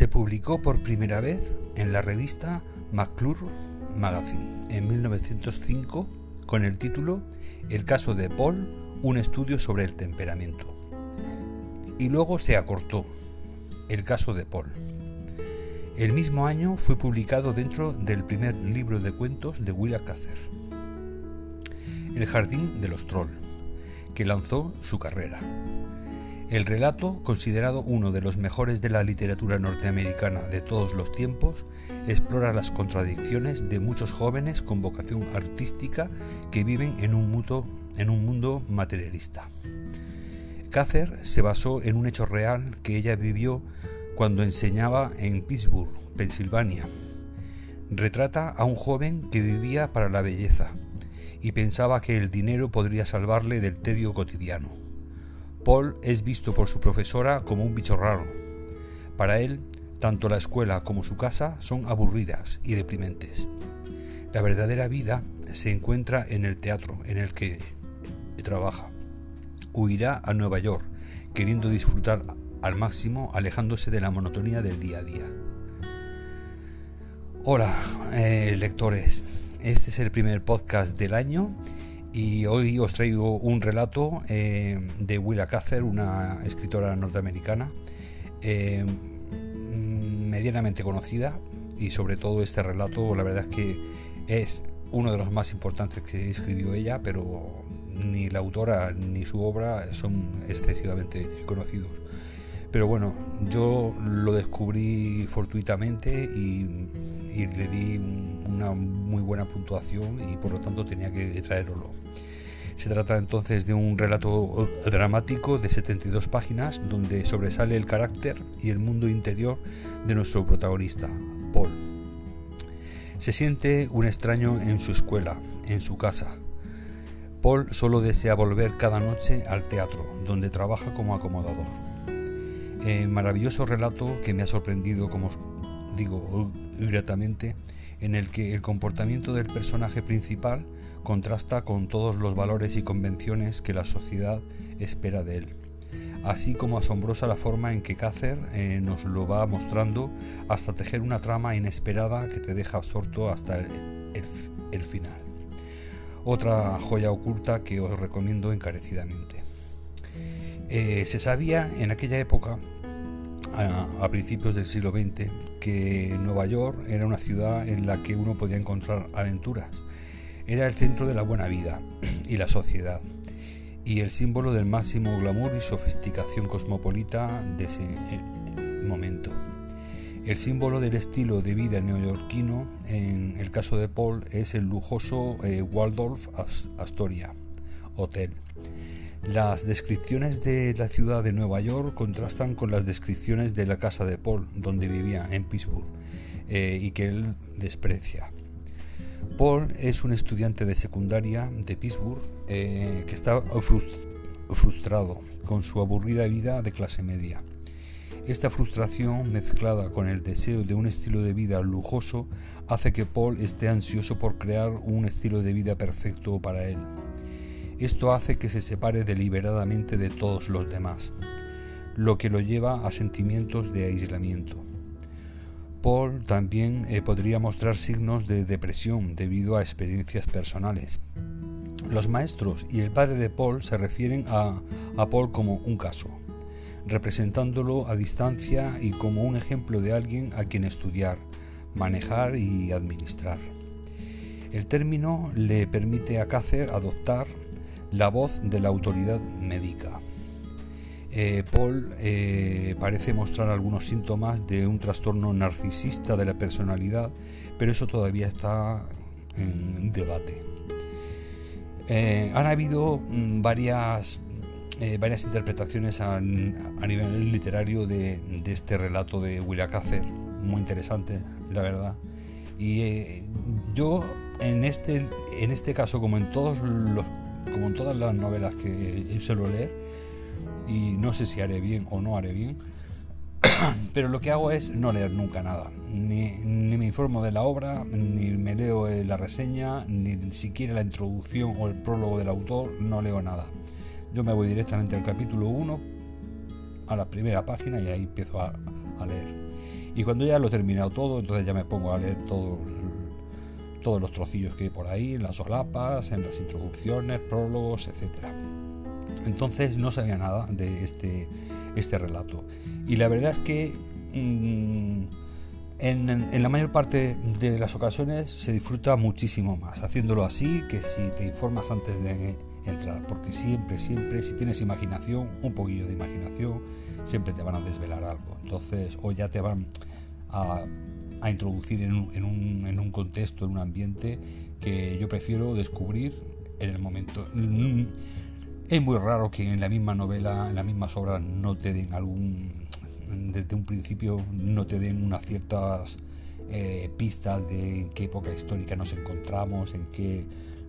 Se publicó por primera vez en la revista McClure Magazine en 1905 con el título El caso de Paul, un estudio sobre el temperamento. Y luego se acortó El caso de Paul. El mismo año fue publicado dentro del primer libro de cuentos de Willa Cather, El jardín de los trolls, que lanzó su carrera. El relato, considerado uno de los mejores de la literatura norteamericana de todos los tiempos, explora las contradicciones de muchos jóvenes con vocación artística que viven en un, mundo materialista. Cather se basó en un hecho real que ella vivió cuando enseñaba en Pittsburgh, Pensilvania. Retrata a un joven que vivía para la belleza y pensaba que el dinero podría salvarle del tedio cotidiano. Paul es visto por su profesora como un bicho raro. Para él, tanto la escuela como su casa son aburridas y deprimentes. La verdadera vida se encuentra en el teatro en el que trabaja. Huirá a Nueva York, queriendo disfrutar al máximo, alejándose de la monotonía del día a día. Hola, eh, lectores. Este es el primer podcast del año y hoy os traigo un relato eh, de Willa Cather, una escritora norteamericana eh, medianamente conocida y sobre todo este relato la verdad es que es uno de los más importantes que escribió ella, pero ni la autora ni su obra son excesivamente conocidos. Pero bueno, yo lo descubrí fortuitamente y, le di una muy buena puntuación y por lo tanto tenía que traerlo. Se trata entonces de un relato dramático de 72 páginas donde sobresale el carácter y el mundo interior de nuestro protagonista, Paul. Se siente un extraño en su escuela, en su casa. Paul solo desea volver cada noche al teatro, donde trabaja como acomodador. Eh, maravilloso relato que me ha sorprendido, como digo, gratamente, en el que el comportamiento del personaje principal contrasta con todos los valores y convenciones que la sociedad espera de él. Así como asombrosa la forma en que Cácer eh, nos lo va mostrando hasta tejer una trama inesperada que te deja absorto hasta el final. Otra joya oculta que os recomiendo encarecidamente. Eh, se sabía en aquella época, a, principios del siglo XX, que Nueva York era una ciudad en la que uno podía encontrar aventuras. Era el centro de la buena vida y la sociedad, y el símbolo del máximo glamour y sofisticación cosmopolita de ese eh, momento. El símbolo del estilo de vida neoyorquino, en el caso de Paul, es el lujoso eh, Waldorf Astoria Hotel las descripciones de la ciudad de Nueva York contrastan con las descripciones de la casa de Paul, donde vivía, en Pittsburgh, eh, y que él desprecia. Paul es un estudiante de secundaria de Pittsburgh eh, que está frustrado con su aburrida vida de clase media. Esta frustración, mezclada con el deseo de un estilo de vida lujoso, hace que Paul esté ansioso por crear un estilo de vida perfecto para él. Esto hace que se separe deliberadamente de todos los demás, lo que lo lleva a sentimientos de aislamiento. Paul también eh, podría mostrar signos de depresión debido a experiencias personales. Los maestros y el padre de Paul se refieren a, a Paul como un caso, representándolo a distancia y como un ejemplo de alguien a quien estudiar, manejar y administrar. El término le permite a Cácer adoptar la voz de la autoridad médica. Eh, Paul eh, parece mostrar algunos síntomas de un trastorno narcisista de la personalidad, pero eso todavía está en debate. Eh, han habido mm, varias, varias interpretaciones a, nivel literario de, este relato de Willa Cather, muy interesante, la verdad. Y yo en este, en este caso, como en todos los como en todas las novelas que suelo leer, y no sé si haré bien o no haré bien, pero lo que hago es no leer nunca nada. Ni, me informo de la obra, ni me leo la reseña, ni siquiera la introducción o el prólogo del autor, no leo nada. Yo me voy directamente al capítulo 1, a la primera página y ahí empiezo a, a leer. Y cuando ya lo he terminado todo, entonces ya me pongo a leer todo, todos los trocillos que hay por ahí, en las solapas, en las introducciones, prólogos, etc. Entonces no sabía nada de este, este relato. Y la verdad es que mm, en, la mayor parte de las ocasiones se disfruta muchísimo más haciéndolo así que si te informas antes de entrar, porque siempre, siempre, si tienes imaginación, un poquillo de imaginación, siempre te van a desvelar algo. Entonces, o ya te van a, introducir en un, en, un, en un contexto, en un ambiente que yo prefiero descubrir en el momento. Mm, es muy raro que en la misma novela, en las mismas obras, no te den algún. Desde un principio no te den unas ciertas eh, pistas de en qué época histórica nos encontramos, en qué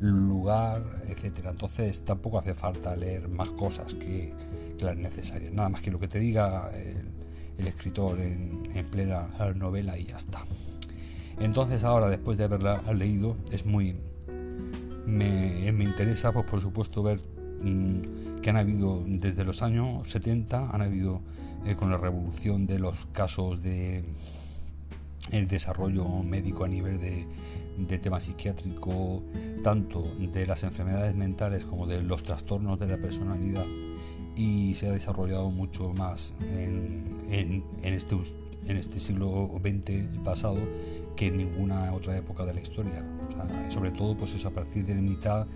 lugar, etcétera. Entonces tampoco hace falta leer más cosas que, las necesarias. Nada más que lo que te diga el, escritor en, plena novela y ya está. Entonces ahora, después de haberla leído, es muy... Me, interesa, pues por supuesto, ver mm, que han habido desde los años 70, han habido eh, con la revolución de los casos de el desarrollo médico a nivel de, de tema psiquiátrico, tanto de las enfermedades mentales como de los trastornos de la personalidad y se ha desarrollado mucho más en, en, este, en este siglo XX pasado que en ninguna otra época de la historia. sobre todo pues eso, a partir de la mitad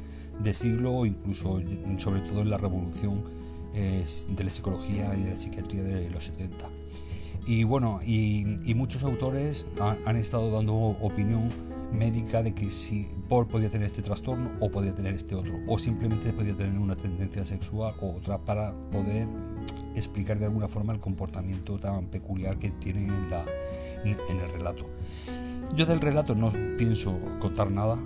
de siglo o incluso sobre todo en la revolución eh, de la psicología y de la psiquiatría de los 70. Y bueno, y, muchos autores han estado dando opinión médica de que si Paul podía tener este trastorno o podía tener este otro, o simplemente podía tener una tendencia sexual o otra para poder explicar de alguna forma el comportamiento tan peculiar que tiene en, la, en el relato. Yo del relato no pienso contar nada,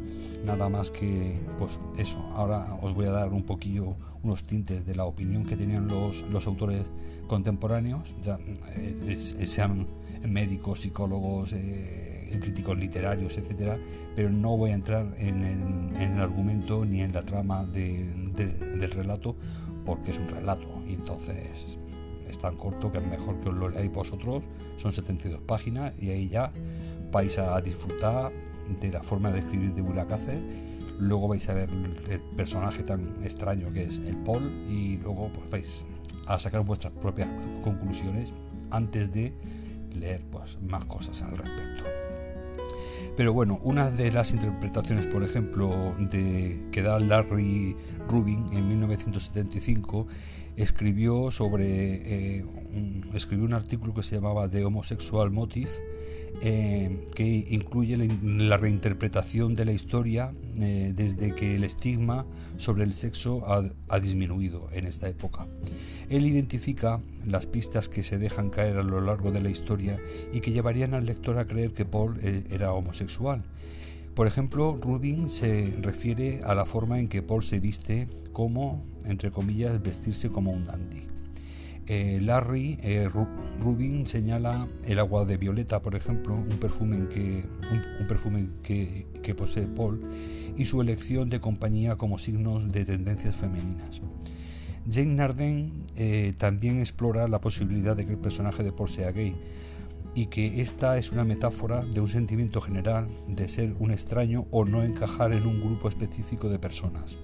nada más que pues eso. Ahora os voy a dar un poquillo unos tintes de la opinión que tenían los, los autores contemporáneos, ya eh, sean médicos, psicólogos, eh, críticos literarios, etcétera, pero no voy a entrar en el, argumento ni en la trama del relato porque es un relato y entonces es tan corto que es mejor que os lo leáis vosotros. Son 72 páginas y ahí ya vais a disfrutar de la forma de escribir de Willa Luego vais a ver el personaje tan extraño que es el Paul y luego pues vais a sacar vuestras propias conclusiones antes de leer pues, más cosas al respecto. Pero bueno, una de las interpretaciones, por ejemplo, de que da Larry Rubin en 1975, escribió sobre eh, un, escribió un artículo que se llamaba The Homosexual Motive eh, que incluye la, reinterpretación de la historia eh, desde que el estigma sobre el sexo ha, disminuido en esta época. Él identifica las pistas que se dejan caer a lo largo de la historia y que llevarían al lector a creer que Paul eh, era homosexual. Por ejemplo, Rubin se refiere a la forma en que Paul se viste como, entre comillas, vestirse como un dandy. Eh, Larry eh, Rubin señala el agua de violeta, por ejemplo, un perfume, que, un, perfume que, posee Paul, y su elección de compañía como signos de tendencias femeninas. Jane Narden eh, también explora la posibilidad de que el personaje de Paul sea gay y que esta es una metáfora de un sentimiento general de ser un extraño o no encajar en un grupo específico de personas.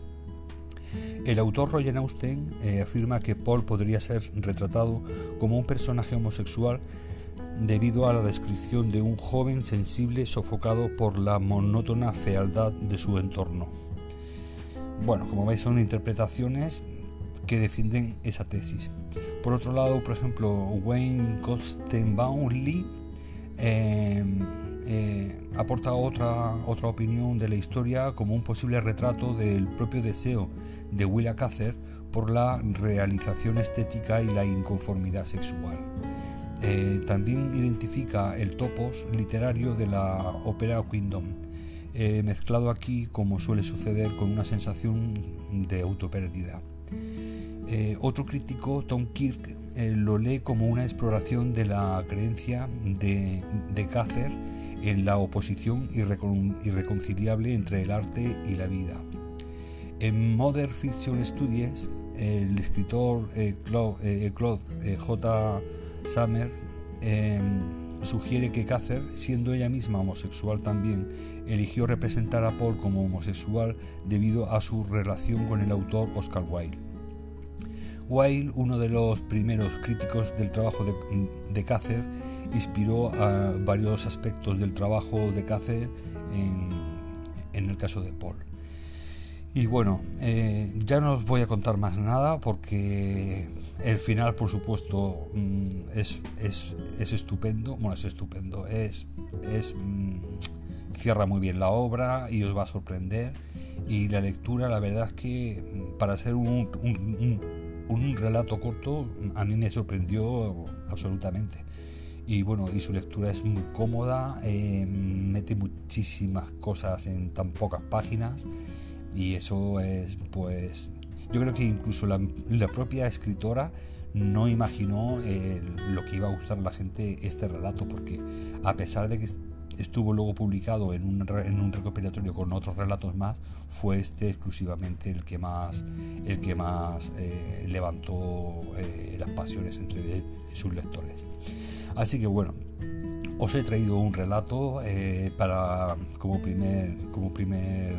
El autor Roger Austen eh, afirma que Paul podría ser retratado como un personaje homosexual debido a la descripción de un joven sensible sofocado por la monótona fealdad de su entorno. Bueno, como veis son interpretaciones que defienden esa tesis. Por otro lado, por ejemplo, Wayne Kostenbaum Lee eh, eh, aporta otra, otra opinión de la historia como un posible retrato del propio deseo de Willa Cather por la realización estética y la inconformidad sexual. Eh, también identifica el topos literario de la ópera Kingdom, eh, mezclado aquí como suele suceder con una sensación de autopérdida. otro crítico, Tom Kirk, lo lee como una exploración de la creencia de, de en la oposición irreconciliable entre el arte y la vida. En Modern Fiction Studies, el escritor eh, Claude, eh, eh, J. Summer em, sugiere que Cather, siendo ella misma homosexual también, eligió representar a Paul como homosexual debido a su relación con el autor Oscar Wilde. Wilde, uno de los primeros críticos del trabajo de, de Cather, inspiró a varios aspectos del trabajo de Cather en, en el caso de Paul. Y bueno, eh, ya no os voy a contar más nada porque el final, por supuesto, mm, es, es, es estupendo. Bueno, es estupendo. Es, es, mm, cierra muy bien la obra y os va a sorprender. Y la lectura, la verdad es que mm, para ser un, un, un relato corto, a mí me sorprendió absolutamente y bueno y su lectura es muy cómoda eh, mete muchísimas cosas en tan pocas páginas y eso es, pues, yo creo que incluso la, propia escritora no imaginó eh, lo que iba a gustar a la gente este relato, porque a pesar de que estuvo luego publicado en un, en un recopilatorio con otros relatos más, fue este exclusivamente el que más, el que más eh, levantó eh, las pasiones entre sus lectores. Así que bueno, os he traído un relato para como primer, como primer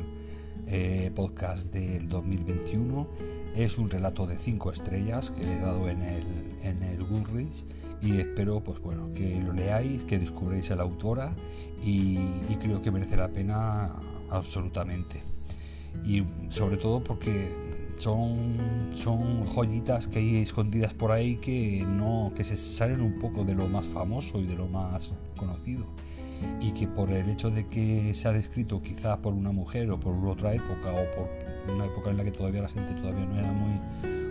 eh, podcast del 2021. Es un relato de 5 estrellas que le he dado en el, en el Goodreads y espero pues bueno que lo leáis, que descubréis a la autora y, creo que merece la pena absolutamente. Y sobre todo porque son, son joyitas que hay escondidas por ahí que no que se salen un poco de lo más famoso y de lo más conocido. Y que por el hecho de que se ha escrito quizás por una mujer o por otra época o por una época en la que todavía la gente todavía no era muy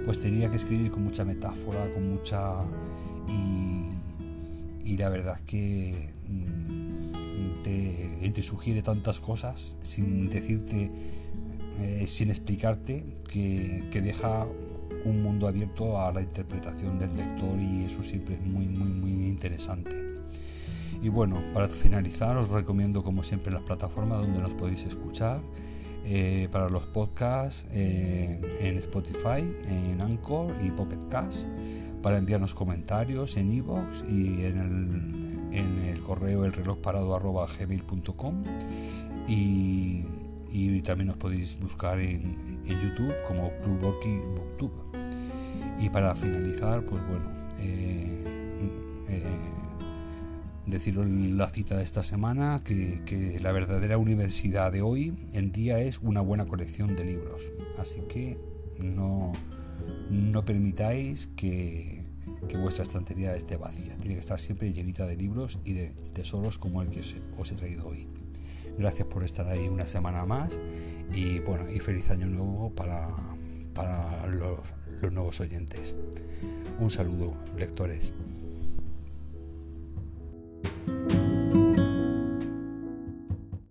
pues tenía que escribir con mucha metáfora con mucha y, la verdad es que mm, te, te, sugiere tantas cosas sin decirte eh, sin explicarte que, deja un mundo abierto a la interpretación del lector y eso siempre es muy muy muy interesante y bueno, para finalizar os recomiendo como siempre las plataformas donde nos podéis escuchar. Eh, para los podcasts eh, en Spotify, en Anchor y Pocket Cast, para enviarnos comentarios en iVoox y en el, en el correo el reloj parado gmail.com y, y, también nos podéis buscar en, YouTube como Club Booktube. Y para finalizar, pues bueno, eh, deciros la cita de esta semana, que, la verdadera universidad de hoy en día es una buena colección de libros. Así que no, no permitáis que, vuestra estantería esté vacía. Tiene que estar siempre llenita de libros y de tesoros como el que os, he traído hoy. Gracias por estar ahí una semana más y bueno, y feliz año nuevo para, para los, los nuevos oyentes. Un saludo, lectores.